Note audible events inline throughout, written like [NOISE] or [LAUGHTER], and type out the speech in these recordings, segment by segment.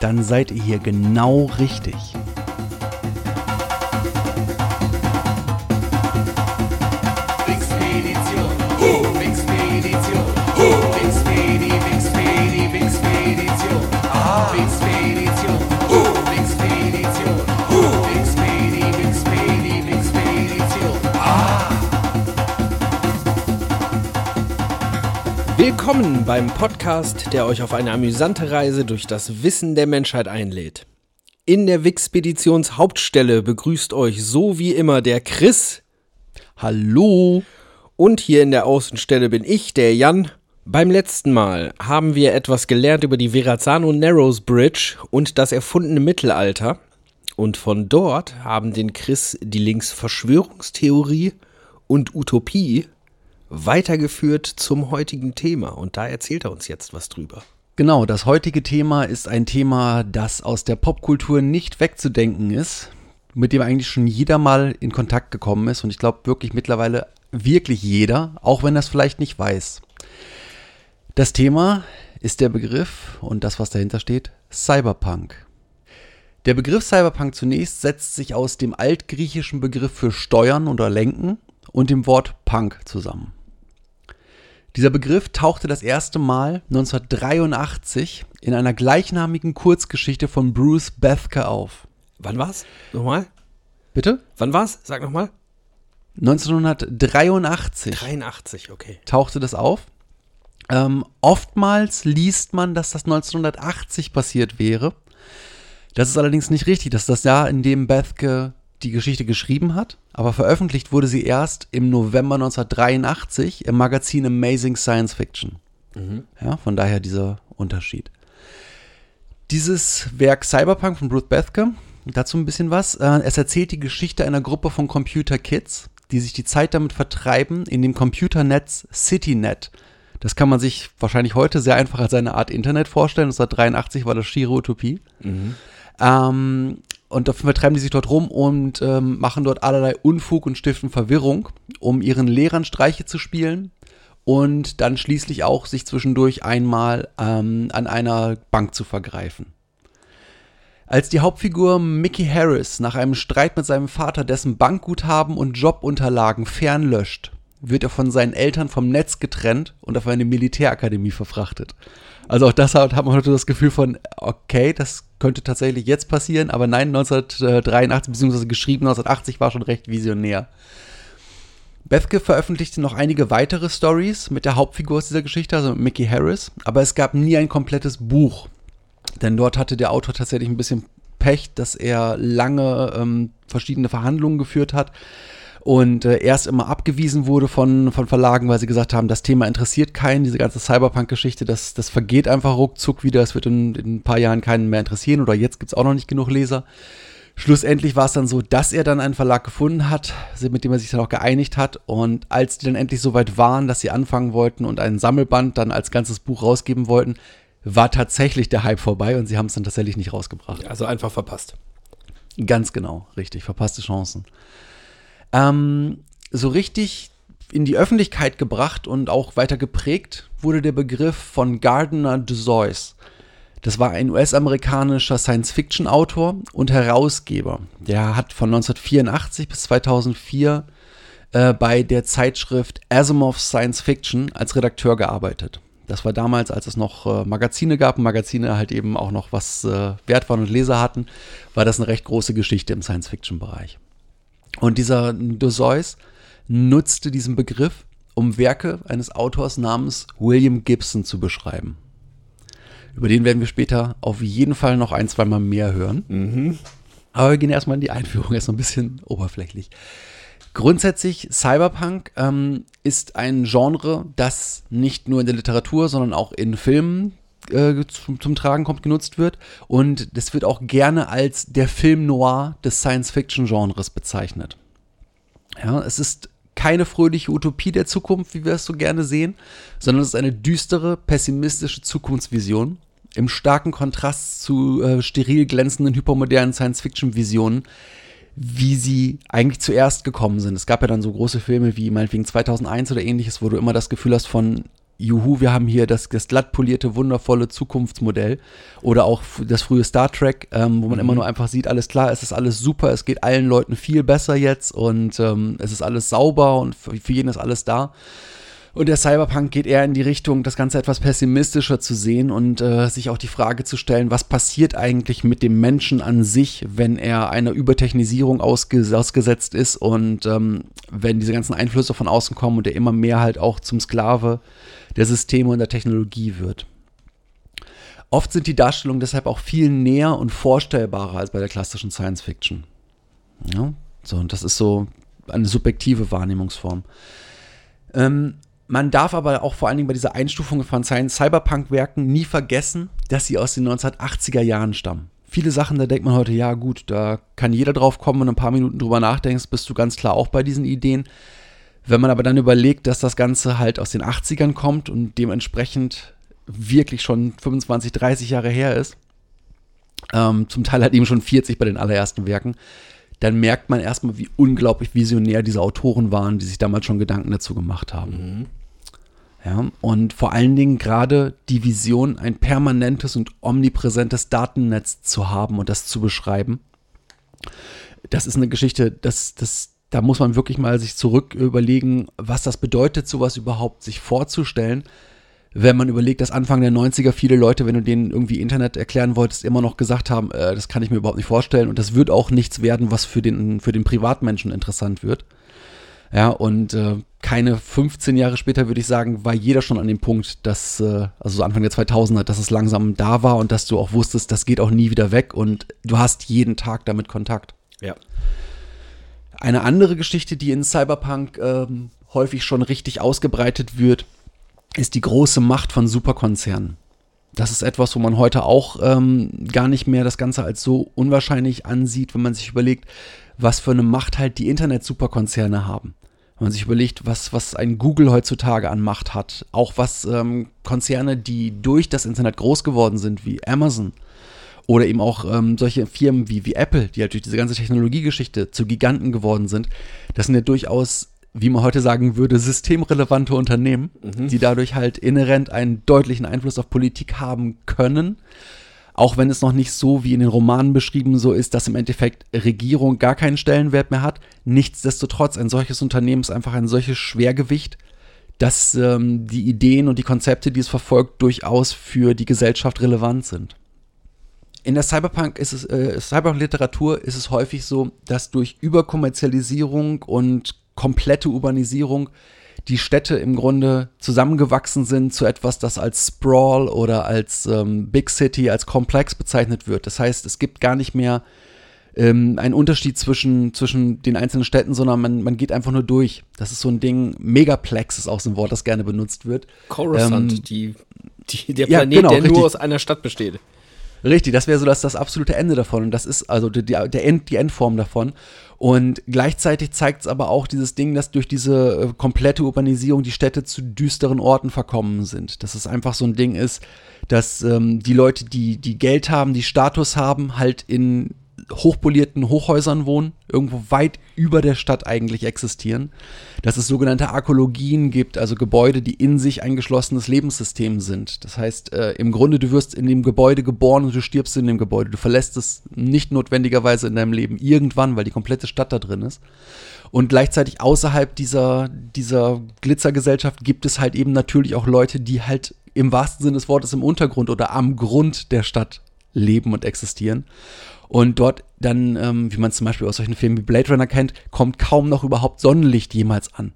dann seid ihr hier genau richtig. Willkommen beim Podcast, der euch auf eine amüsante Reise durch das Wissen der Menschheit einlädt. In der Wixpeditions Hauptstelle begrüßt euch so wie immer der Chris Hallo! und hier in der Außenstelle bin ich, der Jan. Beim letzten Mal haben wir etwas gelernt über die Verrazano Narrows Bridge und das erfundene Mittelalter. Und von dort haben den Chris die Links Verschwörungstheorie und Utopie weitergeführt zum heutigen Thema. Und da erzählt er uns jetzt was drüber. Genau, das heutige Thema ist ein Thema, das aus der Popkultur nicht wegzudenken ist, mit dem eigentlich schon jeder mal in Kontakt gekommen ist und ich glaube wirklich mittlerweile wirklich jeder, auch wenn es vielleicht nicht weiß. Das Thema ist der Begriff und das, was dahinter steht, Cyberpunk. Der Begriff Cyberpunk zunächst setzt sich aus dem altgriechischen Begriff für Steuern oder Lenken und dem Wort Punk zusammen. Dieser Begriff tauchte das erste Mal 1983 in einer gleichnamigen Kurzgeschichte von Bruce Bethke auf. Wann war's? Nochmal? Bitte? Wann war's? Sag nochmal. 1983 83, okay. tauchte das auf. Ähm, oftmals liest man, dass das 1980 passiert wäre. Das ist allerdings nicht richtig. Das ist das Jahr, in dem Bethke die Geschichte geschrieben hat, aber veröffentlicht wurde sie erst im November 1983 im Magazin Amazing Science Fiction. Ja, von daher dieser Unterschied. Dieses Werk Cyberpunk von Bruce Bethke, dazu ein bisschen was. Äh, es erzählt die Geschichte einer Gruppe von Computer Kids, die sich die Zeit damit vertreiben, in dem Computernetz CityNet. Das kann man sich wahrscheinlich heute sehr einfach als eine Art Internet vorstellen. 1983 war das schiere Utopie. Ähm, und dafür vertreiben die sich dort rum und ähm, machen dort allerlei Unfug und stiften Verwirrung, um ihren Lehrern Streiche zu spielen und dann schließlich auch sich zwischendurch einmal ähm, an einer Bank zu vergreifen. Als die Hauptfigur Mickey Harris nach einem Streit mit seinem Vater dessen Bankguthaben und Jobunterlagen fernlöscht, wird er von seinen Eltern vom Netz getrennt und auf eine Militärakademie verfrachtet. Also auch das hat, hat man heute das Gefühl von, okay, das könnte tatsächlich jetzt passieren, aber nein, 1983 bzw. geschrieben 1980 war schon recht visionär. Bethke veröffentlichte noch einige weitere Stories mit der Hauptfigur aus dieser Geschichte, also Mickey Harris, aber es gab nie ein komplettes Buch. Denn dort hatte der Autor tatsächlich ein bisschen Pech, dass er lange ähm, verschiedene Verhandlungen geführt hat und äh, erst immer abgewiesen wurde von, von Verlagen, weil sie gesagt haben, das Thema interessiert keinen, diese ganze Cyberpunk-Geschichte, das, das vergeht einfach ruckzuck wieder, es wird in, in ein paar Jahren keinen mehr interessieren oder jetzt gibt es auch noch nicht genug Leser. Schlussendlich war es dann so, dass er dann einen Verlag gefunden hat, mit dem er sich dann auch geeinigt hat. Und als die dann endlich so weit waren, dass sie anfangen wollten und einen Sammelband dann als ganzes Buch rausgeben wollten, war tatsächlich der Hype vorbei und sie haben es dann tatsächlich nicht rausgebracht. Also einfach verpasst. Ganz genau, richtig, verpasste Chancen. Ähm, so richtig in die Öffentlichkeit gebracht und auch weiter geprägt wurde der Begriff von Gardner Dozois. Das war ein US-amerikanischer Science-Fiction-Autor und Herausgeber. Der hat von 1984 bis 2004 äh, bei der Zeitschrift Asimov Science Fiction als Redakteur gearbeitet. Das war damals, als es noch äh, Magazine gab und Magazine halt eben auch noch was äh, wert waren und Leser hatten, war das eine recht große Geschichte im Science-Fiction-Bereich. Und dieser Dozois nutzte diesen Begriff, um Werke eines Autors namens William Gibson zu beschreiben. Über den werden wir später auf jeden Fall noch ein, zwei Mal mehr hören. Aber wir gehen erstmal in die Einführung, [LAUGHS] erst noch ein bisschen oberflächlich. Grundsätzlich, Cyberpunk ähm, ist ein Genre, das nicht nur in der Literatur, sondern auch in Filmen äh, zum, zum Tragen kommt, genutzt wird. Und das wird auch gerne als der Film noir des Science-Fiction-Genres bezeichnet. Ja, es ist keine fröhliche Utopie der Zukunft, wie wir es so gerne sehen, sondern es ist eine düstere, pessimistische Zukunftsvision im starken Kontrast zu äh, steril glänzenden, hypermodernen Science-Fiction-Visionen, wie sie eigentlich zuerst gekommen sind. Es gab ja dann so große Filme wie meinetwegen 2001 oder ähnliches, wo du immer das Gefühl hast von, juhu, wir haben hier das, das glatt polierte, wundervolle Zukunftsmodell. Oder auch das frühe Star Trek, ähm, wo man immer nur einfach sieht, alles klar, es ist alles super, es geht allen Leuten viel besser jetzt und ähm, es ist alles sauber und für, für jeden ist alles da. Und der Cyberpunk geht eher in die Richtung, das Ganze etwas pessimistischer zu sehen und äh, sich auch die Frage zu stellen, was passiert eigentlich mit dem Menschen an sich, wenn er einer Übertechnisierung ausges ausgesetzt ist und ähm, wenn diese ganzen Einflüsse von außen kommen und er immer mehr halt auch zum Sklave der Systeme und der Technologie wird. Oft sind die Darstellungen deshalb auch viel näher und vorstellbarer als bei der klassischen Science Fiction. Ja, so, und das ist so eine subjektive Wahrnehmungsform. Ähm, man darf aber auch vor allen Dingen bei dieser Einstufung von Cyberpunk-Werken nie vergessen, dass sie aus den 1980er Jahren stammen. Viele Sachen, da denkt man heute, ja gut, da kann jeder drauf kommen und ein paar Minuten drüber nachdenkst, bist du ganz klar auch bei diesen Ideen. Wenn man aber dann überlegt, dass das Ganze halt aus den 80ern kommt und dementsprechend wirklich schon 25, 30 Jahre her ist, ähm, zum Teil halt eben schon 40 bei den allerersten Werken, dann merkt man erstmal, wie unglaublich visionär diese Autoren waren, die sich damals schon Gedanken dazu gemacht haben. Mhm. Ja, und vor allen Dingen gerade die Vision, ein permanentes und omnipräsentes Datennetz zu haben und das zu beschreiben. Das ist eine Geschichte, das, das, da muss man wirklich mal sich zurück überlegen, was das bedeutet, sowas überhaupt sich vorzustellen. Wenn man überlegt, dass Anfang der 90er viele Leute, wenn du denen irgendwie Internet erklären wolltest, immer noch gesagt haben, äh, das kann ich mir überhaupt nicht vorstellen und das wird auch nichts werden, was für den, für den Privatmenschen interessant wird. Ja, und äh, keine 15 Jahre später würde ich sagen, war jeder schon an dem Punkt, dass, äh, also so Anfang der 2000er, dass es langsam da war und dass du auch wusstest, das geht auch nie wieder weg und du hast jeden Tag damit Kontakt. Ja. Eine andere Geschichte, die in Cyberpunk ähm, häufig schon richtig ausgebreitet wird, ist die große Macht von Superkonzernen. Das ist etwas, wo man heute auch ähm, gar nicht mehr das Ganze als so unwahrscheinlich ansieht, wenn man sich überlegt, was für eine Macht halt die Internet-Superkonzerne haben. Wenn man sich überlegt, was, was ein Google heutzutage an Macht hat, auch was ähm, Konzerne, die durch das Internet groß geworden sind, wie Amazon oder eben auch ähm, solche Firmen wie, wie Apple, die halt durch diese ganze Technologiegeschichte zu Giganten geworden sind, das sind ja durchaus, wie man heute sagen würde, systemrelevante Unternehmen, mhm. die dadurch halt inhärent einen deutlichen Einfluss auf Politik haben können auch wenn es noch nicht so wie in den Romanen beschrieben so ist, dass im Endeffekt Regierung gar keinen Stellenwert mehr hat. Nichtsdestotrotz, ein solches Unternehmen ist einfach ein solches Schwergewicht, dass ähm, die Ideen und die Konzepte, die es verfolgt, durchaus für die Gesellschaft relevant sind. In der Cyberpunk ist es, äh, Cyberpunk-Literatur ist es häufig so, dass durch Überkommerzialisierung und komplette Urbanisierung die Städte im Grunde zusammengewachsen sind zu etwas, das als Sprawl oder als ähm, Big City, als Komplex bezeichnet wird. Das heißt, es gibt gar nicht mehr ähm, einen Unterschied zwischen, zwischen den einzelnen Städten, sondern man, man geht einfach nur durch. Das ist so ein Ding, Megaplex ist auch so ein Wort, das gerne benutzt wird. Coruscant, ähm, die, die, der ja, Planet, genau, der richtig. nur aus einer Stadt besteht. Richtig, das wäre so das, das absolute Ende davon. Und das ist also die, der End, die Endform davon. Und gleichzeitig zeigt es aber auch dieses Ding, dass durch diese äh, komplette Urbanisierung die Städte zu düsteren Orten verkommen sind. Dass es einfach so ein Ding ist, dass ähm, die Leute, die, die Geld haben, die Status haben, halt in hochpolierten Hochhäusern wohnen, irgendwo weit über der Stadt eigentlich existieren. Dass es sogenannte Arkologien gibt, also Gebäude, die in sich ein geschlossenes Lebenssystem sind. Das heißt, äh, im Grunde, du wirst in dem Gebäude geboren und du stirbst in dem Gebäude. Du verlässt es nicht notwendigerweise in deinem Leben irgendwann, weil die komplette Stadt da drin ist. Und gleichzeitig außerhalb dieser, dieser Glitzergesellschaft gibt es halt eben natürlich auch Leute, die halt im wahrsten Sinne des Wortes im Untergrund oder am Grund der Stadt leben und existieren. Und dort dann, ähm, wie man zum Beispiel aus solchen Filmen wie Blade Runner kennt, kommt kaum noch überhaupt Sonnenlicht jemals an.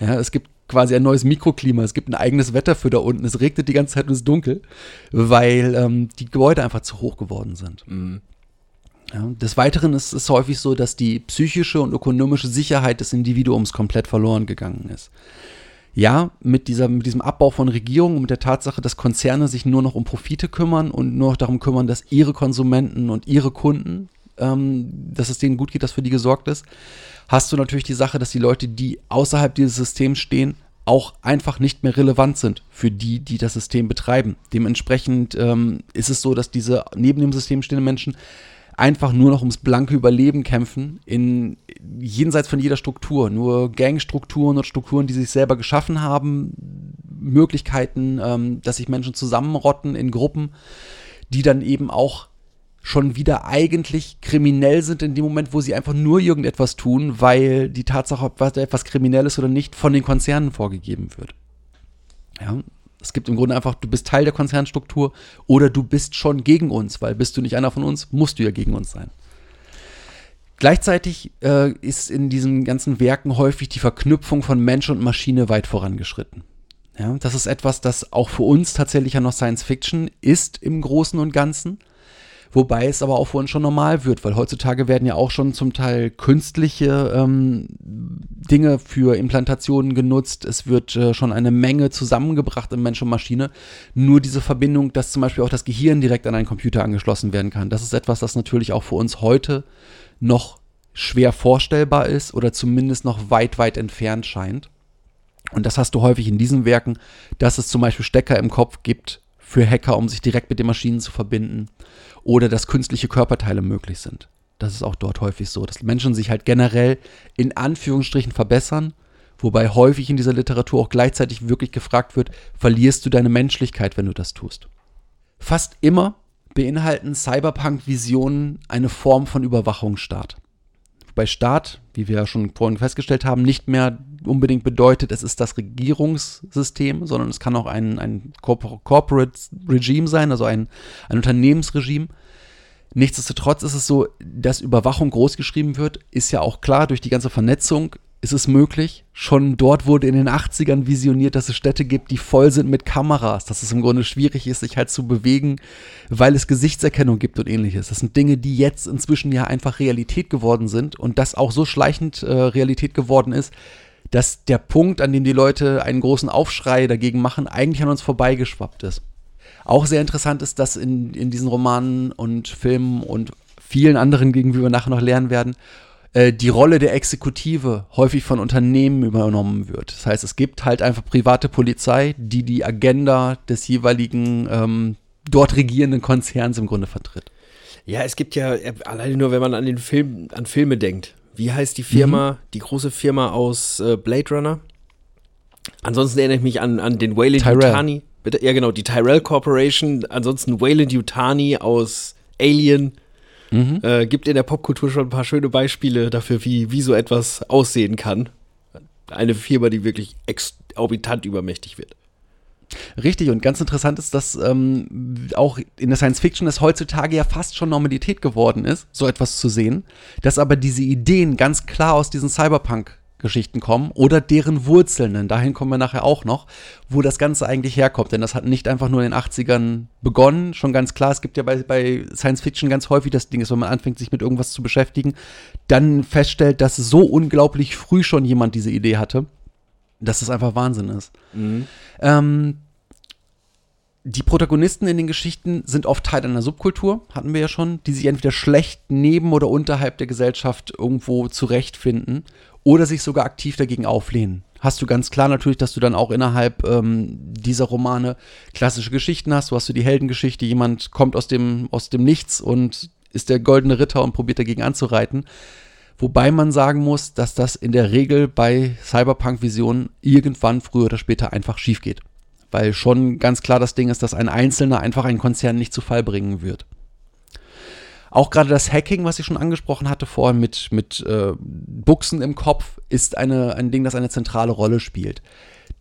Ja, es gibt quasi ein neues Mikroklima, es gibt ein eigenes Wetter für da unten, es regnet die ganze Zeit und es ist dunkel, weil ähm, die Gebäude einfach zu hoch geworden sind. Mhm. Ja, des Weiteren ist es häufig so, dass die psychische und ökonomische Sicherheit des Individuums komplett verloren gegangen ist. Ja, mit, dieser, mit diesem Abbau von Regierungen und mit der Tatsache, dass Konzerne sich nur noch um Profite kümmern und nur noch darum kümmern, dass ihre Konsumenten und ihre Kunden, ähm, dass es denen gut geht, dass für die gesorgt ist, hast du natürlich die Sache, dass die Leute, die außerhalb dieses Systems stehen, auch einfach nicht mehr relevant sind für die, die das System betreiben. Dementsprechend ähm, ist es so, dass diese neben dem System stehenden Menschen einfach nur noch ums blanke Überleben kämpfen, in jenseits von jeder Struktur. Nur Gangstrukturen und Strukturen, die sich selber geschaffen haben, Möglichkeiten, ähm, dass sich Menschen zusammenrotten in Gruppen, die dann eben auch schon wieder eigentlich kriminell sind in dem Moment, wo sie einfach nur irgendetwas tun, weil die Tatsache, ob etwas kriminell ist oder nicht, von den Konzernen vorgegeben wird. Ja, es gibt im Grunde einfach, du bist Teil der Konzernstruktur oder du bist schon gegen uns, weil bist du nicht einer von uns, musst du ja gegen uns sein. Gleichzeitig äh, ist in diesen ganzen Werken häufig die Verknüpfung von Mensch und Maschine weit vorangeschritten. Ja, das ist etwas, das auch für uns tatsächlich ja noch Science Fiction ist im Großen und Ganzen. Wobei es aber auch für uns schon normal wird, weil heutzutage werden ja auch schon zum Teil künstliche ähm, Dinge für Implantationen genutzt. Es wird äh, schon eine Menge zusammengebracht in Mensch und Maschine. Nur diese Verbindung, dass zum Beispiel auch das Gehirn direkt an einen Computer angeschlossen werden kann. Das ist etwas, das natürlich auch für uns heute noch schwer vorstellbar ist oder zumindest noch weit, weit entfernt scheint. Und das hast du häufig in diesen Werken, dass es zum Beispiel Stecker im Kopf gibt für Hacker, um sich direkt mit den Maschinen zu verbinden oder dass künstliche Körperteile möglich sind. Das ist auch dort häufig so, dass Menschen sich halt generell in Anführungsstrichen verbessern, wobei häufig in dieser Literatur auch gleichzeitig wirklich gefragt wird, verlierst du deine Menschlichkeit, wenn du das tust. Fast immer beinhalten Cyberpunk-Visionen eine Form von Überwachungsstaat. Wobei Staat, wie wir ja schon vorhin festgestellt haben, nicht mehr unbedingt bedeutet, es ist das Regierungssystem, sondern es kann auch ein, ein Corporate Regime sein, also ein, ein Unternehmensregime. Nichtsdestotrotz ist es so, dass Überwachung großgeschrieben wird, ist ja auch klar, durch die ganze Vernetzung ist es möglich. Schon dort wurde in den 80ern visioniert, dass es Städte gibt, die voll sind mit Kameras, dass es im Grunde schwierig ist, sich halt zu bewegen, weil es Gesichtserkennung gibt und ähnliches. Das sind Dinge, die jetzt inzwischen ja einfach Realität geworden sind und das auch so schleichend äh, Realität geworden ist, dass der Punkt, an dem die Leute einen großen Aufschrei dagegen machen, eigentlich an uns vorbeigeschwappt ist. Auch sehr interessant ist, dass in, in diesen Romanen und Filmen und vielen anderen, gegen die wir nachher noch lernen werden, äh, die Rolle der Exekutive häufig von Unternehmen übernommen wird. Das heißt, es gibt halt einfach private Polizei, die die Agenda des jeweiligen ähm, dort regierenden Konzerns im Grunde vertritt. Ja, es gibt ja, äh, alleine nur wenn man an den Film, an Filme denkt, wie heißt die Firma, mhm. die große Firma aus äh, Blade Runner? Ansonsten erinnere ich mich an, an den Wayland Yutani. Bitte, ja, genau, die Tyrell Corporation. Ansonsten Wayland Yutani aus Alien. Mhm. Äh, gibt in der Popkultur schon ein paar schöne Beispiele dafür, wie, wie so etwas aussehen kann. Eine Firma, die wirklich exorbitant übermächtig wird. Richtig, und ganz interessant ist, dass ähm, auch in der Science Fiction es heutzutage ja fast schon Normalität geworden ist, so etwas zu sehen, dass aber diese Ideen ganz klar aus diesen Cyberpunk Geschichten kommen oder deren Wurzeln, denn dahin kommen wir nachher auch noch, wo das Ganze eigentlich herkommt. Denn das hat nicht einfach nur in den 80ern begonnen, schon ganz klar. Es gibt ja bei, bei Science Fiction ganz häufig das Ding, ist, wenn man anfängt, sich mit irgendwas zu beschäftigen, dann feststellt, dass so unglaublich früh schon jemand diese Idee hatte dass es einfach Wahnsinn ist. Mhm. Ähm, die Protagonisten in den Geschichten sind oft Teil einer Subkultur, hatten wir ja schon, die sich entweder schlecht neben oder unterhalb der Gesellschaft irgendwo zurechtfinden oder sich sogar aktiv dagegen auflehnen. Hast du ganz klar natürlich, dass du dann auch innerhalb ähm, dieser Romane klassische Geschichten hast. Du hast du die Heldengeschichte, jemand kommt aus dem, aus dem Nichts und ist der goldene Ritter und probiert dagegen anzureiten. Wobei man sagen muss, dass das in der Regel bei Cyberpunk-Visionen irgendwann früher oder später einfach schief geht. Weil schon ganz klar das Ding ist, dass ein Einzelner einfach einen Konzern nicht zu Fall bringen wird. Auch gerade das Hacking, was ich schon angesprochen hatte vorhin mit, mit äh, Buchsen im Kopf, ist eine, ein Ding, das eine zentrale Rolle spielt.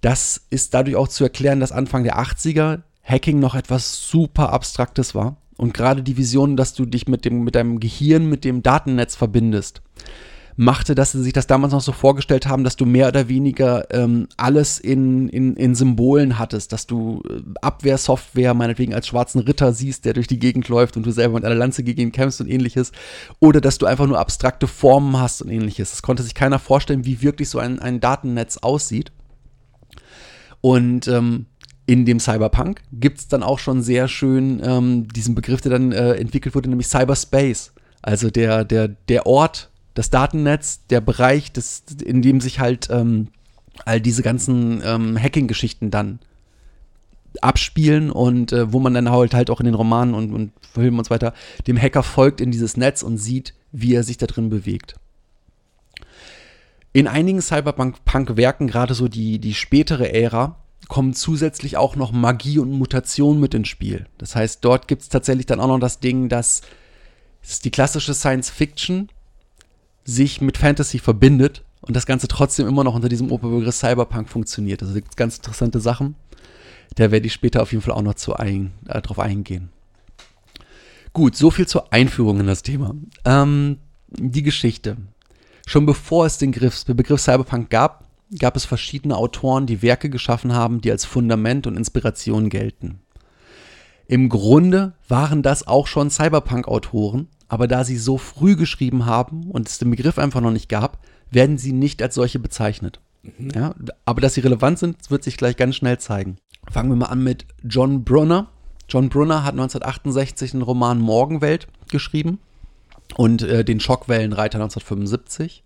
Das ist dadurch auch zu erklären, dass Anfang der 80er Hacking noch etwas super Abstraktes war. Und gerade die Vision, dass du dich mit, dem, mit deinem Gehirn, mit dem Datennetz verbindest, machte, dass sie sich das damals noch so vorgestellt haben, dass du mehr oder weniger ähm, alles in, in, in Symbolen hattest, dass du äh, Abwehrsoftware meinetwegen als schwarzen Ritter siehst, der durch die Gegend läuft und du selber mit einer Lanze gegen ihn kämpfst und ähnliches. Oder dass du einfach nur abstrakte Formen hast und ähnliches. Das konnte sich keiner vorstellen, wie wirklich so ein, ein Datennetz aussieht. Und ähm, in dem Cyberpunk gibt es dann auch schon sehr schön ähm, diesen Begriff, der dann äh, entwickelt wurde, nämlich Cyberspace. Also der, der, der Ort, das Datennetz, der Bereich, des, in dem sich halt ähm, all diese ganzen ähm, Hacking-Geschichten dann abspielen und äh, wo man dann halt halt auch in den Romanen und, und Filmen und so weiter dem Hacker folgt in dieses Netz und sieht, wie er sich da drin bewegt. In einigen Cyberpunk-Werken, gerade so die, die spätere Ära, kommen zusätzlich auch noch Magie und Mutation mit ins Spiel. Das heißt, dort gibt es tatsächlich dann auch noch das Ding, dass dass die klassische Science Fiction sich mit Fantasy verbindet und das Ganze trotzdem immer noch unter diesem Oberbegriff Cyberpunk funktioniert. Also gibt ganz interessante Sachen. Da werde ich später auf jeden Fall auch noch zu ein, äh, drauf eingehen. Gut, so viel zur Einführung in das Thema. Ähm, die Geschichte. Schon bevor es den Begriff, den Begriff Cyberpunk gab, gab es verschiedene Autoren, die Werke geschaffen haben, die als Fundament und Inspiration gelten. Im Grunde waren das auch schon Cyberpunk-Autoren, aber da sie so früh geschrieben haben und es den Begriff einfach noch nicht gab, werden sie nicht als solche bezeichnet. Mhm. Ja, aber dass sie relevant sind, wird sich gleich ganz schnell zeigen. Fangen wir mal an mit John Brunner. John Brunner hat 1968 den Roman Morgenwelt geschrieben und äh, den Schockwellenreiter 1975.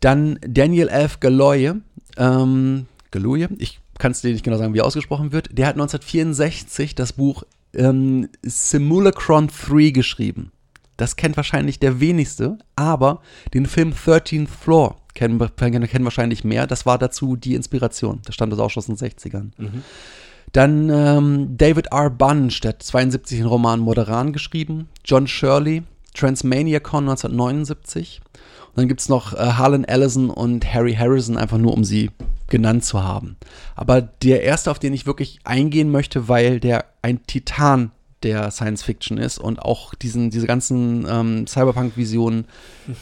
Dann Daniel F. Galoye, ähm, Galoye, ich kann es dir nicht genau sagen, wie ausgesprochen wird, der hat 1964 das Buch ähm, Simulacron 3 geschrieben. Das kennt wahrscheinlich der wenigste, aber den Film 13th Floor kennen, kennen wahrscheinlich mehr. Das war dazu die Inspiration. Da stand das auch schon aus den 60ern. Mhm. Dann ähm, David R. Bunch, der hat 72 den Roman Moderan geschrieben. John Shirley, Transmaniacon 1979. Und dann gibt es noch äh, Harlan Ellison und Harry Harrison, einfach nur um sie genannt zu haben. Aber der erste, auf den ich wirklich eingehen möchte, weil der ein Titan der Science Fiction ist und auch diesen, diese ganzen ähm, Cyberpunk-Visionen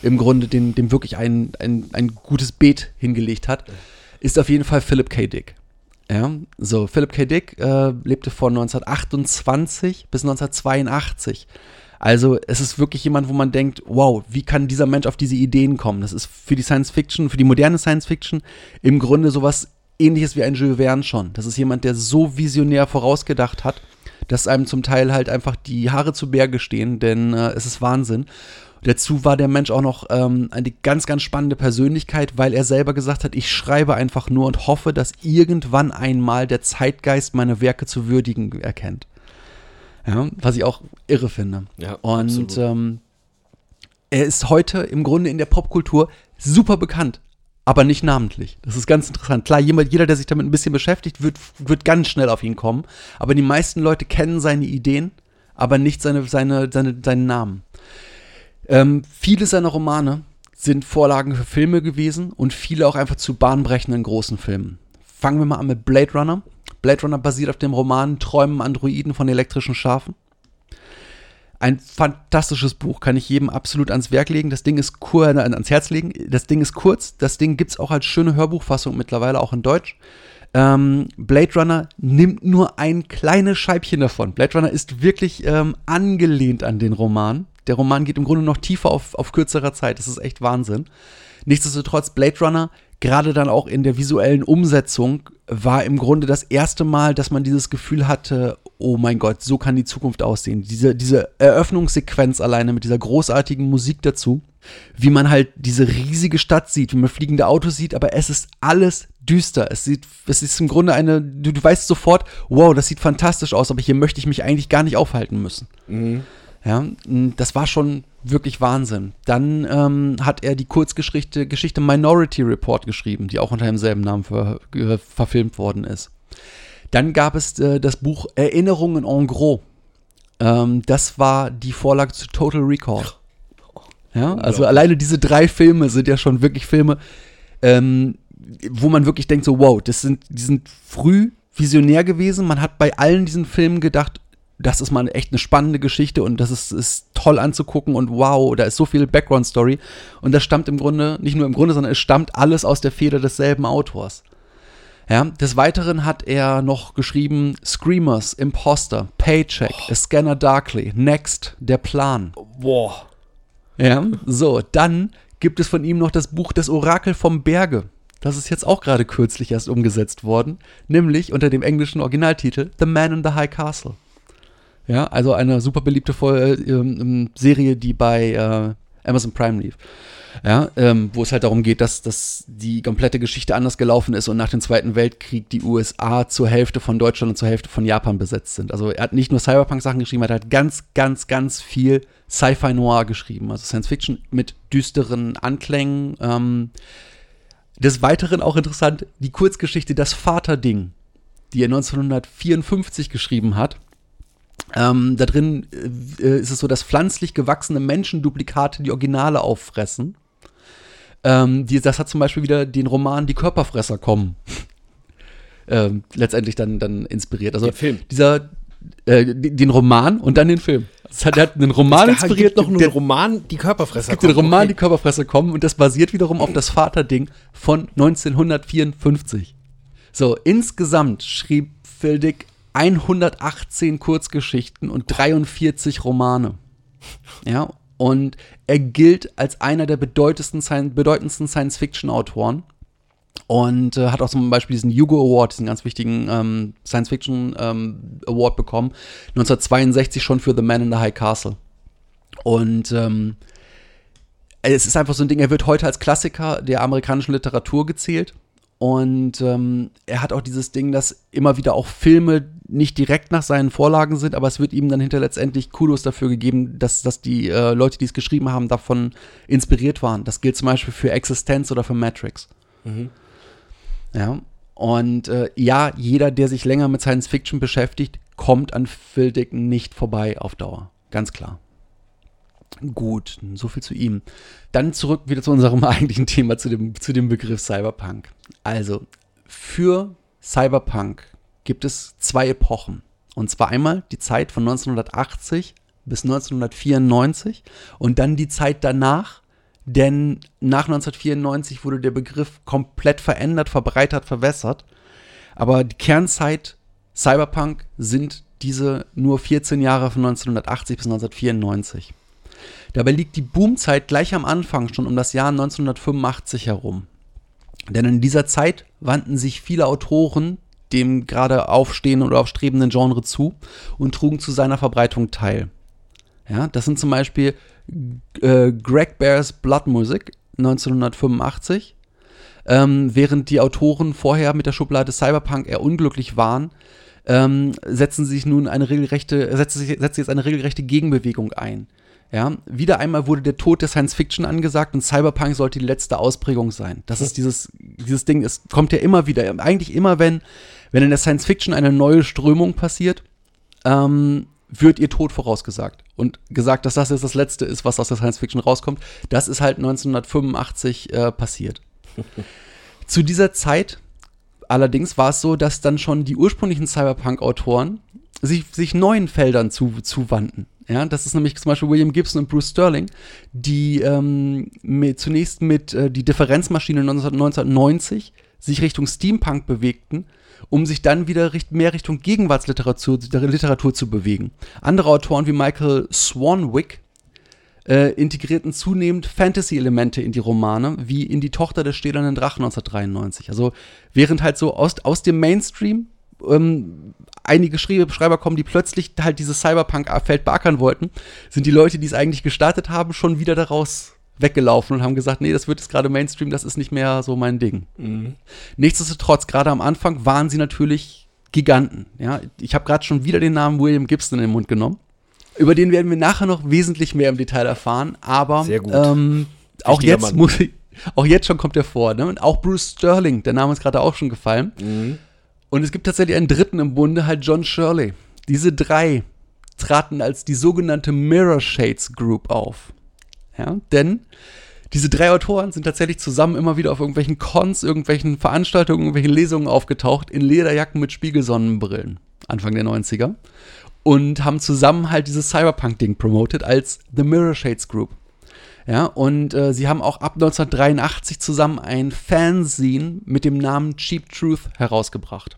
im Grunde dem, dem wirklich ein, ein, ein gutes Beet hingelegt hat, ist auf jeden Fall Philip K. Dick. Ja, so, Philip K. Dick äh, lebte von 1928 bis 1982. Also es ist wirklich jemand, wo man denkt, wow, wie kann dieser Mensch auf diese Ideen kommen? Das ist für die Science Fiction, für die moderne Science Fiction im Grunde sowas ähnliches wie ein Jules Verne schon. Das ist jemand, der so visionär vorausgedacht hat dass einem zum Teil halt einfach die Haare zu Berge stehen, denn äh, es ist Wahnsinn. Dazu war der Mensch auch noch ähm, eine ganz, ganz spannende Persönlichkeit, weil er selber gesagt hat, ich schreibe einfach nur und hoffe, dass irgendwann einmal der Zeitgeist meine Werke zu würdigen erkennt. Ja, was ich auch irre finde. Ja, und ähm, er ist heute im Grunde in der Popkultur super bekannt aber nicht namentlich. Das ist ganz interessant. Klar, jemand, jeder, der sich damit ein bisschen beschäftigt, wird, wird ganz schnell auf ihn kommen. Aber die meisten Leute kennen seine Ideen, aber nicht seine, seine, seine, seinen Namen. Ähm, viele seiner Romane sind Vorlagen für Filme gewesen und viele auch einfach zu bahnbrechenden großen Filmen. Fangen wir mal an mit Blade Runner. Blade Runner basiert auf dem Roman Träumen Androiden von elektrischen Schafen. Ein fantastisches Buch, kann ich jedem absolut ans Werk legen. Das Ding ist kurz, äh, ans Herz legen. Das Ding ist kurz. Das Ding gibt es auch als schöne Hörbuchfassung mittlerweile auch in Deutsch. Ähm, Blade Runner nimmt nur ein kleines Scheibchen davon. Blade Runner ist wirklich ähm, angelehnt an den Roman. Der Roman geht im Grunde noch tiefer auf, auf kürzerer Zeit. Das ist echt Wahnsinn. Nichtsdestotrotz, Blade Runner, gerade dann auch in der visuellen Umsetzung, war im Grunde das erste Mal, dass man dieses Gefühl hatte, oh mein Gott, so kann die Zukunft aussehen. Diese, diese Eröffnungssequenz alleine mit dieser großartigen Musik dazu, wie man halt diese riesige Stadt sieht, wie man fliegende Autos sieht, aber es ist alles düster. Es sieht, es ist im Grunde eine, du, du weißt sofort, wow, das sieht fantastisch aus, aber hier möchte ich mich eigentlich gar nicht aufhalten müssen. Mhm. Ja, das war schon wirklich Wahnsinn. Dann ähm, hat er die Kurzgeschichte Geschichte Minority Report geschrieben, die auch unter demselben Namen ver, äh, verfilmt worden ist. Dann gab es äh, das Buch Erinnerungen en gros. Ähm, das war die Vorlage zu Total Recall. Ja, also alleine diese drei Filme sind ja schon wirklich Filme, ähm, wo man wirklich denkt so, wow, das sind, die sind früh visionär gewesen. Man hat bei allen diesen Filmen gedacht, das ist mal echt eine spannende Geschichte und das ist, ist toll anzugucken und wow, da ist so viel Background-Story. Und das stammt im Grunde, nicht nur im Grunde, sondern es stammt alles aus der Feder desselben Autors. Ja, des Weiteren hat er noch geschrieben Screamers, Imposter, Paycheck, oh. A Scanner Darkly, Next, Der Plan. Boah. Ja, so, dann gibt es von ihm noch das Buch Das Orakel vom Berge. Das ist jetzt auch gerade kürzlich erst umgesetzt worden, nämlich unter dem englischen Originaltitel The Man in the High Castle. Ja, also eine super beliebte Vol äh, ähm, Serie, die bei äh, Amazon Prime lief. Ja, ähm, wo es halt darum geht, dass, dass die komplette Geschichte anders gelaufen ist und nach dem Zweiten Weltkrieg die USA zur Hälfte von Deutschland und zur Hälfte von Japan besetzt sind. Also er hat nicht nur Cyberpunk-Sachen geschrieben, er hat halt ganz, ganz, ganz viel Sci-Fi Noir geschrieben. Also Science Fiction mit düsteren Anklängen. Ähm, des Weiteren auch interessant, die Kurzgeschichte Das Vaterding, die er 1954 geschrieben hat. Ähm, da drin äh, ist es so, dass pflanzlich gewachsene Menschenduplikate die Originale auffressen. Ähm, die, das hat zum Beispiel wieder den Roman Die Körperfresser kommen. [LAUGHS] ähm, letztendlich dann, dann inspiriert. Also Den Film. dieser äh, den Roman und dann den Film. Das hat, er hat einen Roman Es inspiriert, gibt noch einen der, Roman, die Körperfresser. gibt den kommen. Roman Okay. Die Körperfresser kommen und das basiert wiederum auf das Vaterding von 1954. So, insgesamt schrieb Phil Dick 118 Kurzgeschichten und 43 Romane. Ja, und er gilt als einer der bedeutendsten, Sci- bedeutendsten Science-Fiction-Autoren und äh, hat auch zum Beispiel diesen Hugo Award, diesen ganz wichtigen ähm, Science-Fiction ähm, Award bekommen, 1962 schon für The Man in the High Castle. Und ähm, es ist einfach so ein Ding, er wird heute als Klassiker der amerikanischen Literatur gezählt. Und ähm, er hat auch dieses Ding, dass immer wieder auch Filme nicht direkt nach seinen Vorlagen sind, aber es wird ihm dann hinter letztendlich Kudos dafür gegeben, dass, dass die äh, Leute, die es geschrieben haben, davon inspiriert waren. Das gilt zum Beispiel für Existenz oder für Matrix. Ja. Und äh, ja, jeder, der sich länger mit Science Fiction beschäftigt, kommt an Phil Dick nicht vorbei auf Dauer. Ganz klar. Gut, so viel zu ihm. Dann zurück wieder zu unserem [LAUGHS] eigentlichen Thema, zu dem, zu dem Begriff Cyberpunk. Also, für Cyberpunk gibt es zwei Epochen. Und zwar einmal die Zeit von 1980 bis 1994 und dann die Zeit danach, denn nach 1994 wurde der Begriff komplett verändert, verbreitert, verwässert. Aber die Kernzeit Cyberpunk sind diese nur 14 Jahre von 1980 bis 1994. Dabei liegt die Boomzeit gleich am Anfang schon um das Jahr 1985 herum. Denn in dieser Zeit wandten sich viele Autoren dem gerade aufstehenden oder aufstrebenden Genre zu und trugen zu seiner Verbreitung teil. Ja, das sind zum Beispiel äh, Greg Bears Blood Music 1985. Ähm, während die Autoren vorher mit der Schublade Cyberpunk eher unglücklich waren, ähm, setzen sich nun eine regelrechte, setzt sich jetzt eine regelrechte Gegenbewegung ein. Ja, wieder einmal wurde der Tod der Science Fiction angesagt und Cyberpunk sollte die letzte Ausprägung sein. Das ist dieses, dieses Ding, es kommt ja immer wieder, eigentlich immer, wenn, wenn in der Science Fiction eine neue Strömung passiert, ähm, wird ihr Tod vorausgesagt. Und gesagt, dass das jetzt das Letzte ist, was aus der Science Fiction rauskommt. Das ist halt 1985 äh, passiert. [LAUGHS] Zu dieser Zeit allerdings war es so, dass dann schon die ursprünglichen Cyberpunk-Autoren sich, sich neuen Feldern zu, zuwandten. Ja, das ist nämlich zum Beispiel William Gibson und Bruce Sterling, die ähm, mit, zunächst mit äh, die Differenzmaschine 19, 1990 sich Richtung Steampunk bewegten, um sich dann wieder richt, mehr Richtung Gegenwartsliteratur Literatur zu bewegen. Andere Autoren wie Michael Swanwick äh, integrierten zunehmend Fantasy-Elemente in die Romane, wie in Die Tochter des stählernen Drachen 1993. Also während halt so aus, aus dem Mainstream ähm, einige Schreiber, kommen, die plötzlich halt dieses Cyberpunk-Feld beackern wollten, sind die Leute, die es eigentlich gestartet haben, schon wieder daraus weggelaufen und haben gesagt, nee, das wird jetzt gerade Mainstream, das ist nicht mehr so mein Ding. Nichtsdestotrotz, gerade am Anfang waren sie natürlich Giganten. Ja, ich habe gerade schon wieder den Namen William Gibson in den Mund genommen. Über den werden wir nachher noch wesentlich mehr im Detail erfahren, aber. Ähm, auch jetzt Mann. muss ich, auch jetzt schon kommt er vor. Ne? Und auch Bruce Sterling, der Name ist gerade auch schon gefallen. Mhm. Und es gibt tatsächlich einen dritten im Bunde, halt John Shirley. Diese drei traten als die sogenannte Mirror Shades Group auf. Ja, denn diese drei Autoren sind tatsächlich zusammen immer wieder auf irgendwelchen Cons, irgendwelchen Veranstaltungen, irgendwelchen Lesungen aufgetaucht, in Lederjacken mit Spiegelsonnenbrillen, Anfang der 90er. Und haben zusammen halt dieses Cyberpunk-Ding promoted als The Mirror Shades Group. Ja, und äh, sie haben auch ab 1983 zusammen ein Fanzine mit dem Namen Cheap Truth herausgebracht.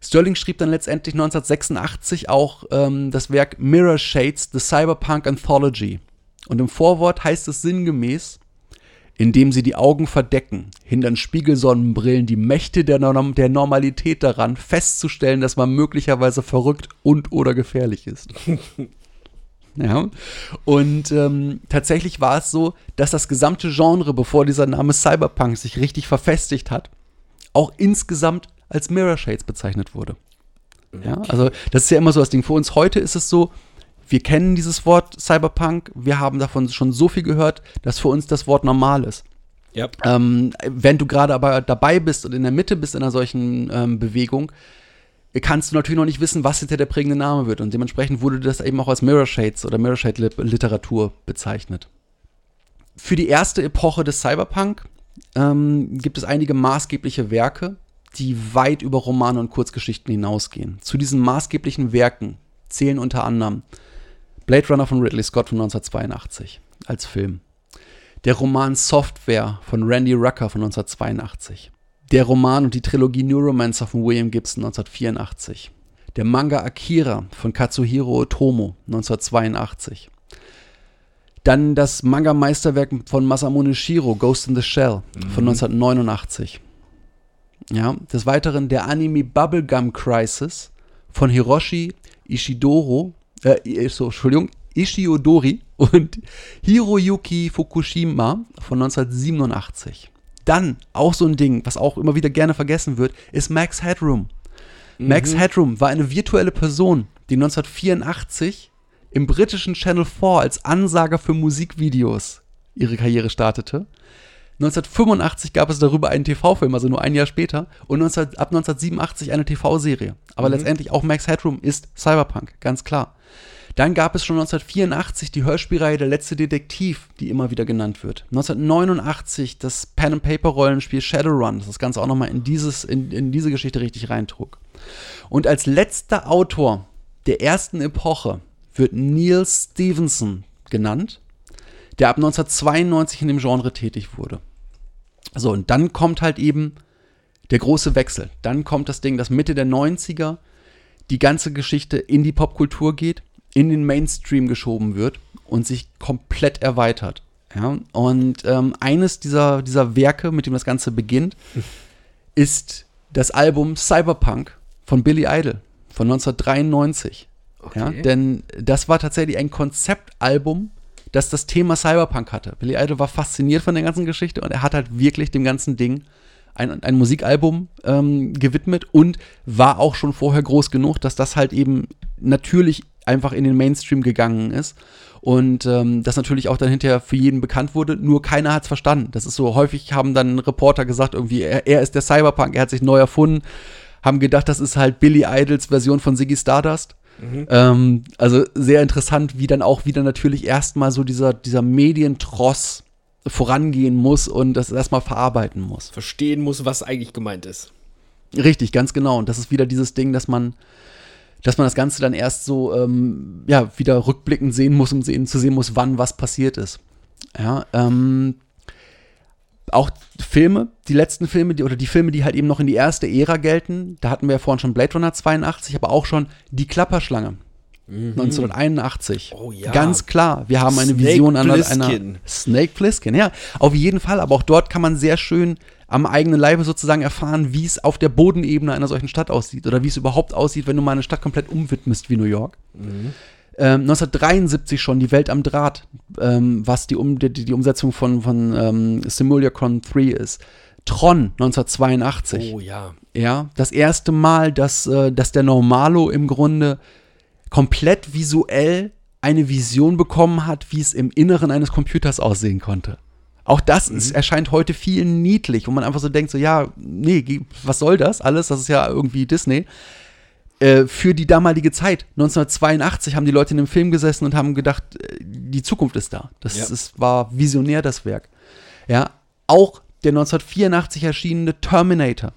Sterling schrieb dann letztendlich 1986 auch ähm, das Werk Mirror Shades, The Cyberpunk Anthology. Und im Vorwort heißt es sinngemäß, indem sie die Augen verdecken, hindern Spiegelsonnenbrillen die Mächte der, Norm der Normalität daran, festzustellen, dass man möglicherweise verrückt und oder gefährlich ist. [LAUGHS] [LAUGHS] Ja. Und ähm, tatsächlich war es so, dass das gesamte Genre, bevor dieser Name Cyberpunk sich richtig verfestigt hat, auch insgesamt als Mirror Shades bezeichnet wurde. Ja, also das ist ja immer so das Ding. Für uns heute ist es so, wir kennen dieses Wort Cyberpunk, wir haben davon schon so viel gehört, dass für uns das Wort normal ist. Ja. Ähm, wenn du gerade aber dabei bist und in der Mitte bist in einer solchen ähm, Bewegung, kannst du natürlich noch nicht wissen, was hinter der prägende Name wird. Und dementsprechend wurde das eben auch als Mirror Shades oder Mirror Shade Literatur bezeichnet. Für die erste Epoche des Cyberpunk ähm, gibt es einige maßgebliche Werke, die weit über Romane und Kurzgeschichten hinausgehen. Zu diesen maßgeblichen Werken zählen unter anderem Blade Runner von Ridley Scott von 1982 als Film. Der Roman Software von Randy Rucker von 1982. Der Roman und die Trilogie Neuromancer von William Gibson 1984. Der Manga Akira von Katsuhiro Otomo 1982. Dann das Manga-Meisterwerk von Masamune Shiro, Ghost in the Shell von 1989. Ja, des Weiteren der Anime Bubblegum Crisis von Hiroshi Ishidoro, äh, so, Entschuldigung, Ishiodori und Hiroyuki Fukushima von 1987. Dann auch so ein Ding, was auch immer wieder gerne vergessen wird, ist Max Headroom. Max Headroom war eine virtuelle Person, die 1984 im britischen Channel 4 als Ansager für Musikvideos ihre Karriere startete. 1985 gab es darüber einen TV-Film, also nur ein Jahr später, und 19, ab 1987 eine TV-Serie. Aber letztendlich auch Max Headroom ist Cyberpunk, ganz klar. Dann gab es schon 1984 die Hörspielreihe Der letzte Detektiv, die immer wieder genannt wird. 1989 das Pen-and-Paper-Rollenspiel Shadowrun, das das Ganze auch nochmal in, in, in diese Geschichte richtig reintrug. Und als letzter Autor der ersten Epoche wird Neil Stevenson genannt, der ab 1992 in dem Genre tätig wurde. So, und dann kommt halt eben der große Wechsel. Dann kommt das Ding, dass Mitte der 90er die ganze Geschichte in die Popkultur geht, in den Mainstream geschoben wird und sich komplett erweitert. Ja? Und ähm, eines dieser, dieser Werke, mit dem das Ganze beginnt, [LAUGHS] ist das Album Cyberpunk von Billy Idol von 1993. Ja? Okay. Denn das war tatsächlich ein Konzeptalbum, das das Thema Cyberpunk hatte. Billy Idol war fasziniert von der ganzen Geschichte und er hat halt wirklich dem ganzen Ding ein, ein Musikalbum ähm, gewidmet und war auch schon vorher groß genug, dass das halt eben natürlich einfach in den Mainstream gegangen ist und ähm, das natürlich auch dann hinterher für jeden bekannt wurde, nur keiner hat es verstanden. Das ist so, häufig haben dann Reporter gesagt, irgendwie, er, er ist der Cyberpunk, er hat sich neu erfunden, haben gedacht, das ist halt Billy Idols Version von Ziggy Stardust. Ähm, also sehr interessant, wie dann auch wieder natürlich erstmal so dieser, dieser Medientross vorangehen muss und das erstmal verarbeiten muss. Verstehen muss, was eigentlich gemeint ist. Richtig, ganz genau. Und das ist wieder dieses Ding, dass man, dass man das Ganze dann erst so, ähm, ja, wieder rückblickend sehen muss, um sehen, zu sehen muss, wann was passiert ist. Ja, ähm, auch Filme, die letzten Filme, die, oder die Filme, die halt eben noch in die erste Ära gelten, da hatten wir ja vorhin schon Blade Runner 82, aber auch schon Die Klapperschlange. 1981. Oh ja. Ganz klar, wir haben eine Snake Vision einer, Plissken. einer Snake Plissken, ja, auf jeden Fall, aber auch dort kann man sehr schön am eigenen Leibe sozusagen erfahren, wie es auf der Bodenebene einer solchen Stadt aussieht oder wie es überhaupt aussieht, wenn du mal eine Stadt komplett umwidmest wie New York. Ähm, 1973 schon Die Welt am Draht, ähm, was die, um, die, die Umsetzung von, von ähm, Simulacron 3 ist. Tron 1982. Oh ja. Ja, das erste Mal, dass, äh, dass der Normalo im Grunde komplett visuell eine Vision bekommen hat, wie es im Inneren eines Computers aussehen konnte. Auch das ist, erscheint heute viel niedlich, wo man einfach so denkt, so ja, nee, was soll das alles? Das ist ja irgendwie Disney. Äh, für die damalige Zeit, 1982, haben die Leute in dem Film gesessen und haben gedacht, äh, die Zukunft ist da. Das Ja. ist, war visionär, das Werk. Ja, auch der 1984 erschienene Terminator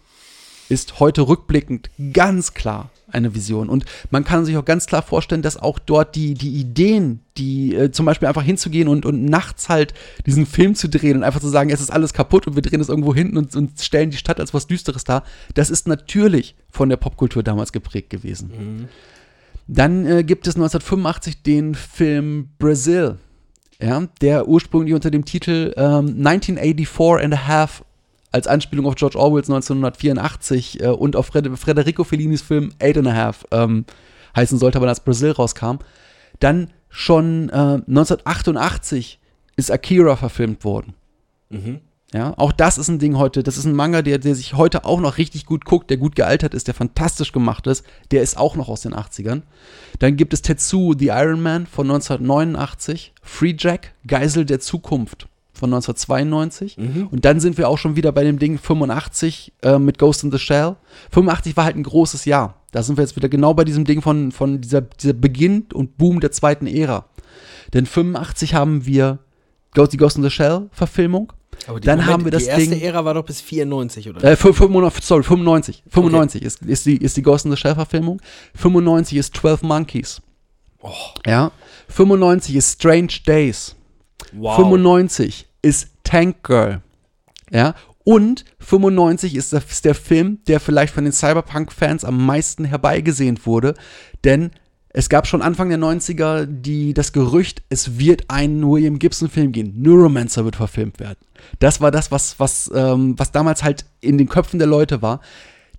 ist heute rückblickend ganz klar eine Vision. Und man kann sich auch ganz klar vorstellen, dass auch dort die, die Ideen, die äh, zum Beispiel einfach hinzugehen und, und nachts halt diesen Film zu drehen und einfach zu sagen, es ist alles kaputt und wir drehen es irgendwo hinten und, und stellen die Stadt als was Düsteres dar, das ist natürlich von der Popkultur damals geprägt gewesen. Dann äh, gibt es 1985 den Film Brazil. ja, der ursprünglich unter dem Titel ähm, 1984 and a Half als Anspielung auf George Orwells 1984 äh, und auf Fred Federico Fellinis Film Eight and a Half ähm, heißen sollte, aber als Brasil rauskam. Dann schon äh, 1988 ist Akira verfilmt worden. Ja, auch das ist ein Ding heute. Das ist ein Manga, der, der sich heute auch noch richtig gut guckt, der gut gealtert ist, der fantastisch gemacht ist. Der ist auch noch aus den 80ern. Dann gibt es Tetsuo the Iron Man von 1989, Free Jack, Geisel der Zukunft von 1992. Und dann sind wir auch schon wieder bei dem Ding 85 äh, mit Ghost in the Shell. 85 war halt ein großes Jahr. Da sind wir jetzt wieder genau bei diesem Ding von, von dieser, dieser Beginn und Boom der zweiten Ära. Denn 85 haben wir Ghost, die Ghost in the Shell Verfilmung. Aber Dann haben wir das die erste Ding- Ära war doch bis 94, oder? Äh, fü- 95, sorry, 95. 95 ist, ist, die, ist die Ghost in the Shell Verfilmung. 95 ist 12 Monkeys. Oh. Ja. 95 ist Strange Days. Wow. 95 ist Tank Girl. Ja. Und 95 ist der, ist der Film, der vielleicht von den Cyberpunk-Fans am meisten herbeigesehnt wurde. Denn es gab schon Anfang der 90er die, das Gerücht, es wird ein William Gibson-Film gehen. Neuromancer wird verfilmt werden. Das war das, was, was, ähm, was damals halt in den Köpfen der Leute war.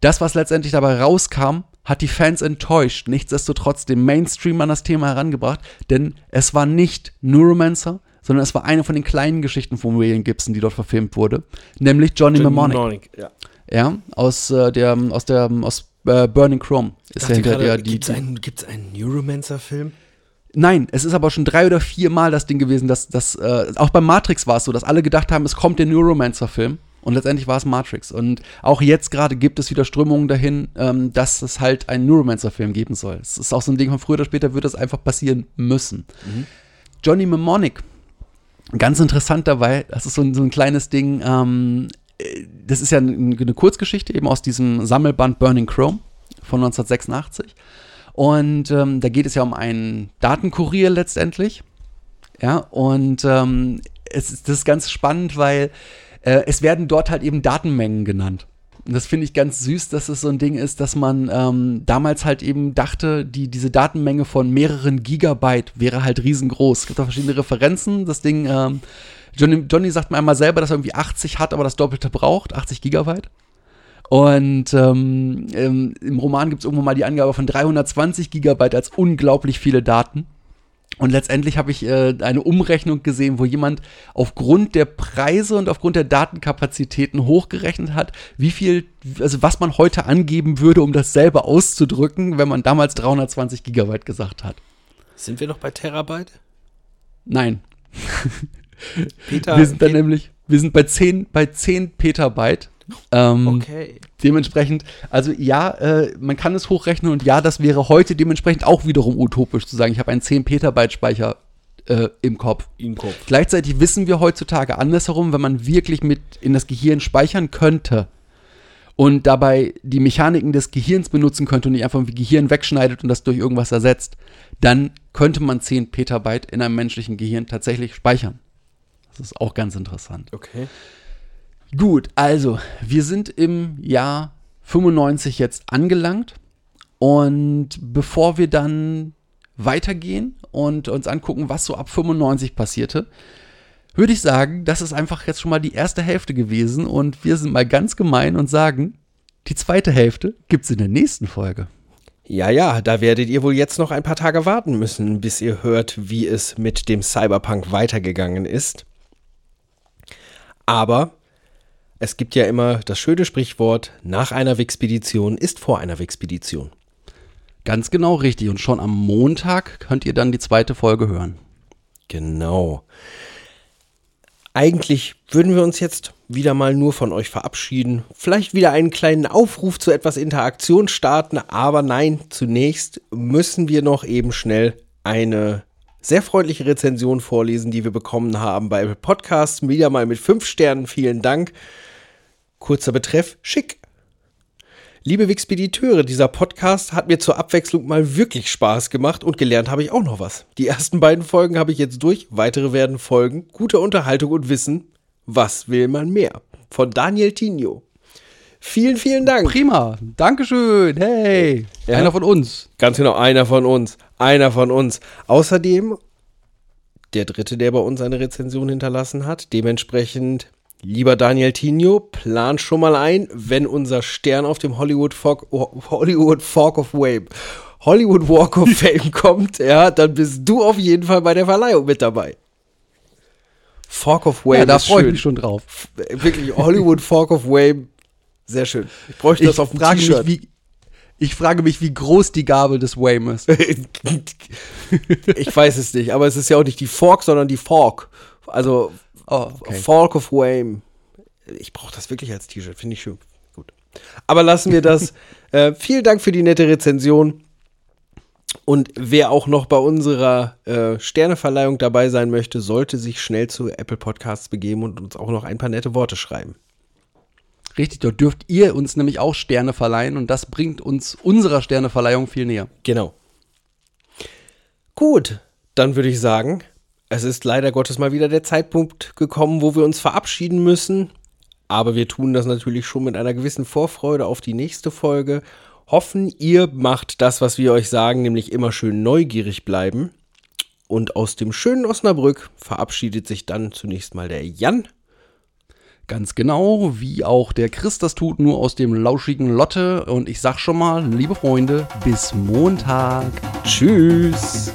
Das, was letztendlich dabei rauskam, hat die Fans enttäuscht. Nichtsdestotrotz den Mainstream an das Thema herangebracht, denn es war nicht Neuromancer, sondern es war eine von den kleinen Geschichten von William Gibson, die dort verfilmt wurde, nämlich Johnny, Mnemonic. Ja. Ja, aus äh, der, aus der, aus äh, Burning Chrome ist ja hinter der die, Gibt es die einen, gibt's einen Neuromancer-Film? Nein, es ist aber schon drei oder vier Mal das Ding gewesen, dass, dass äh, auch bei Matrix war es so, dass alle gedacht haben, es kommt der Neuromancer-Film. Und letztendlich war es Matrix. Und auch jetzt gerade gibt es wieder Strömungen dahin, ähm, dass es halt einen Neuromancer-Film geben soll. Es ist auch so ein Ding von früher oder später wird das einfach passieren müssen. Johnny Mnemonic, ganz interessant dabei, das ist so ein, so ein kleines Ding, ähm, äh, das ist ja ein- eine Kurzgeschichte eben aus diesem Sammelband Burning Chrome von 1986. Und ähm, da geht es ja um einen Datenkurier letztendlich. Ja, und ähm, es ist, das ist ganz spannend, weil äh, es werden dort halt eben Datenmengen genannt. Das finde ich ganz süß, dass es so ein Ding ist, dass man ähm, damals halt eben dachte, die, diese Datenmenge von mehreren Gigabyte wäre halt riesengroß. Es gibt auch verschiedene Referenzen. Das Ding, ähm, Johnny, Johnny sagt mir einmal selber, dass er irgendwie 80 hat, aber das Doppelte braucht, 80 Gigabyte. Und ähm, ähm, im Roman gibt es irgendwo mal die Angabe von 320 Gigabyte als unglaublich viele Daten. Und letztendlich habe ich äh, eine Umrechnung gesehen, wo jemand aufgrund der Preise und aufgrund der Datenkapazitäten hochgerechnet hat, wie viel, also was man heute angeben würde, um das selber auszudrücken, wenn man damals 320 Gigabyte gesagt hat. Sind wir noch bei Terabyte? Nein, Peter. wir sind dann nämlich, wir sind bei 10, bei 10 Petabyte. Ähm, Okay. Dementsprechend, also ja, äh, man kann es hochrechnen und ja, das wäre heute dementsprechend auch wiederum utopisch zu sagen, ich habe einen 10 Petabyte Speicher äh, im Kopf. Im Kopf. Gleichzeitig wissen wir heutzutage andersherum, wenn man wirklich mit in das Gehirn speichern könnte und dabei die Mechaniken des Gehirns benutzen könnte und nicht einfach irgendwie Gehirn wegschneidet und das durch irgendwas ersetzt, dann könnte man 10 Petabyte in einem menschlichen Gehirn tatsächlich speichern. Das ist auch ganz interessant. Okay. Gut, also wir sind im Jahr 95 jetzt angelangt und bevor wir dann weitergehen und uns angucken, was so ab 95 passierte, würde ich sagen, das ist einfach jetzt schon mal die erste Hälfte gewesen und wir sind mal ganz gemein und sagen, die zweite Hälfte gibt's in der nächsten Folge. Ja, ja, da werdet ihr wohl jetzt noch ein paar Tage warten müssen, bis ihr hört, wie es mit dem Cyberpunk weitergegangen ist. Aber es gibt ja immer das schöne Sprichwort, nach einer Wixpedition ist vor einer Wixpedition. Ganz genau richtig und schon am Montag könnt ihr dann die zweite Folge hören. Genau. Eigentlich würden wir uns jetzt wieder mal nur von euch verabschieden. Vielleicht wieder einen kleinen Aufruf zu etwas Interaktion starten, aber nein, zunächst müssen wir noch eben schnell eine sehr freundliche Rezension vorlesen, die wir bekommen haben bei Apple Podcasts. Wieder mal mit fünf Sternen. Vielen Dank. Kurzer Betreff, schick. Liebe Wixpediteure, dieser Podcast hat mir zur Abwechslung mal wirklich Spaß gemacht und gelernt habe ich auch noch was. Die ersten beiden Folgen habe ich jetzt durch, weitere werden folgen. Gute Unterhaltung und Wissen. Was will man mehr? Von Daniel Tino. Vielen, vielen Dank. Prima, Dankeschön, hey, Ja. einer von uns. Ganz genau, einer von uns. Einer von uns. Außerdem der dritte, der bei uns eine Rezension hinterlassen hat. Dementsprechend, lieber Daniel Tino, plan schon mal ein, wenn unser Stern auf dem Hollywood Fork, Hollywood Fork of Fame, Hollywood Walk of [LAUGHS] Fame kommt, ja, dann bist du auf jeden Fall bei der Verleihung mit dabei. Fork of Fame Ja, da freue ich mich schon drauf. Wirklich, Hollywood Fork of Fame, sehr schön. Ich bräuchte das auf dem frage mich, T-Shirt. wie, ich frage mich, wie groß die Gabel des Wham ist. [LAUGHS] ich weiß es nicht, aber es ist ja auch nicht die Fork, sondern die Fork. Also Oh, okay. Fork of Wame. Ich brauche das wirklich als T-Shirt, finde ich schön. Gut. Aber lassen wir das. [LAUGHS] äh, vielen Dank für die nette Rezension. Und wer auch noch bei unserer äh, Sterneverleihung dabei sein möchte, sollte sich schnell zu Apple Podcasts begeben und uns auch noch ein paar nette Worte schreiben. Richtig, dort dürft ihr uns nämlich auch Sterne verleihen und das bringt uns unserer Sterneverleihung viel näher. Genau. Gut, dann würde ich sagen, es ist leider Gottes mal wieder der Zeitpunkt gekommen, wo wir uns verabschieden müssen. Aber wir tun das natürlich schon mit einer gewissen Vorfreude auf die nächste Folge. Hoffen, ihr macht das, was wir euch sagen, nämlich immer schön neugierig bleiben. Und aus dem schönen Osnabrück verabschiedet sich dann zunächst mal der Jan. Ganz genau, wie auch der Chris das tut, nur aus dem lauschigen Lotte. Und ich sag schon mal, liebe Freunde, bis Montag. Tschüss.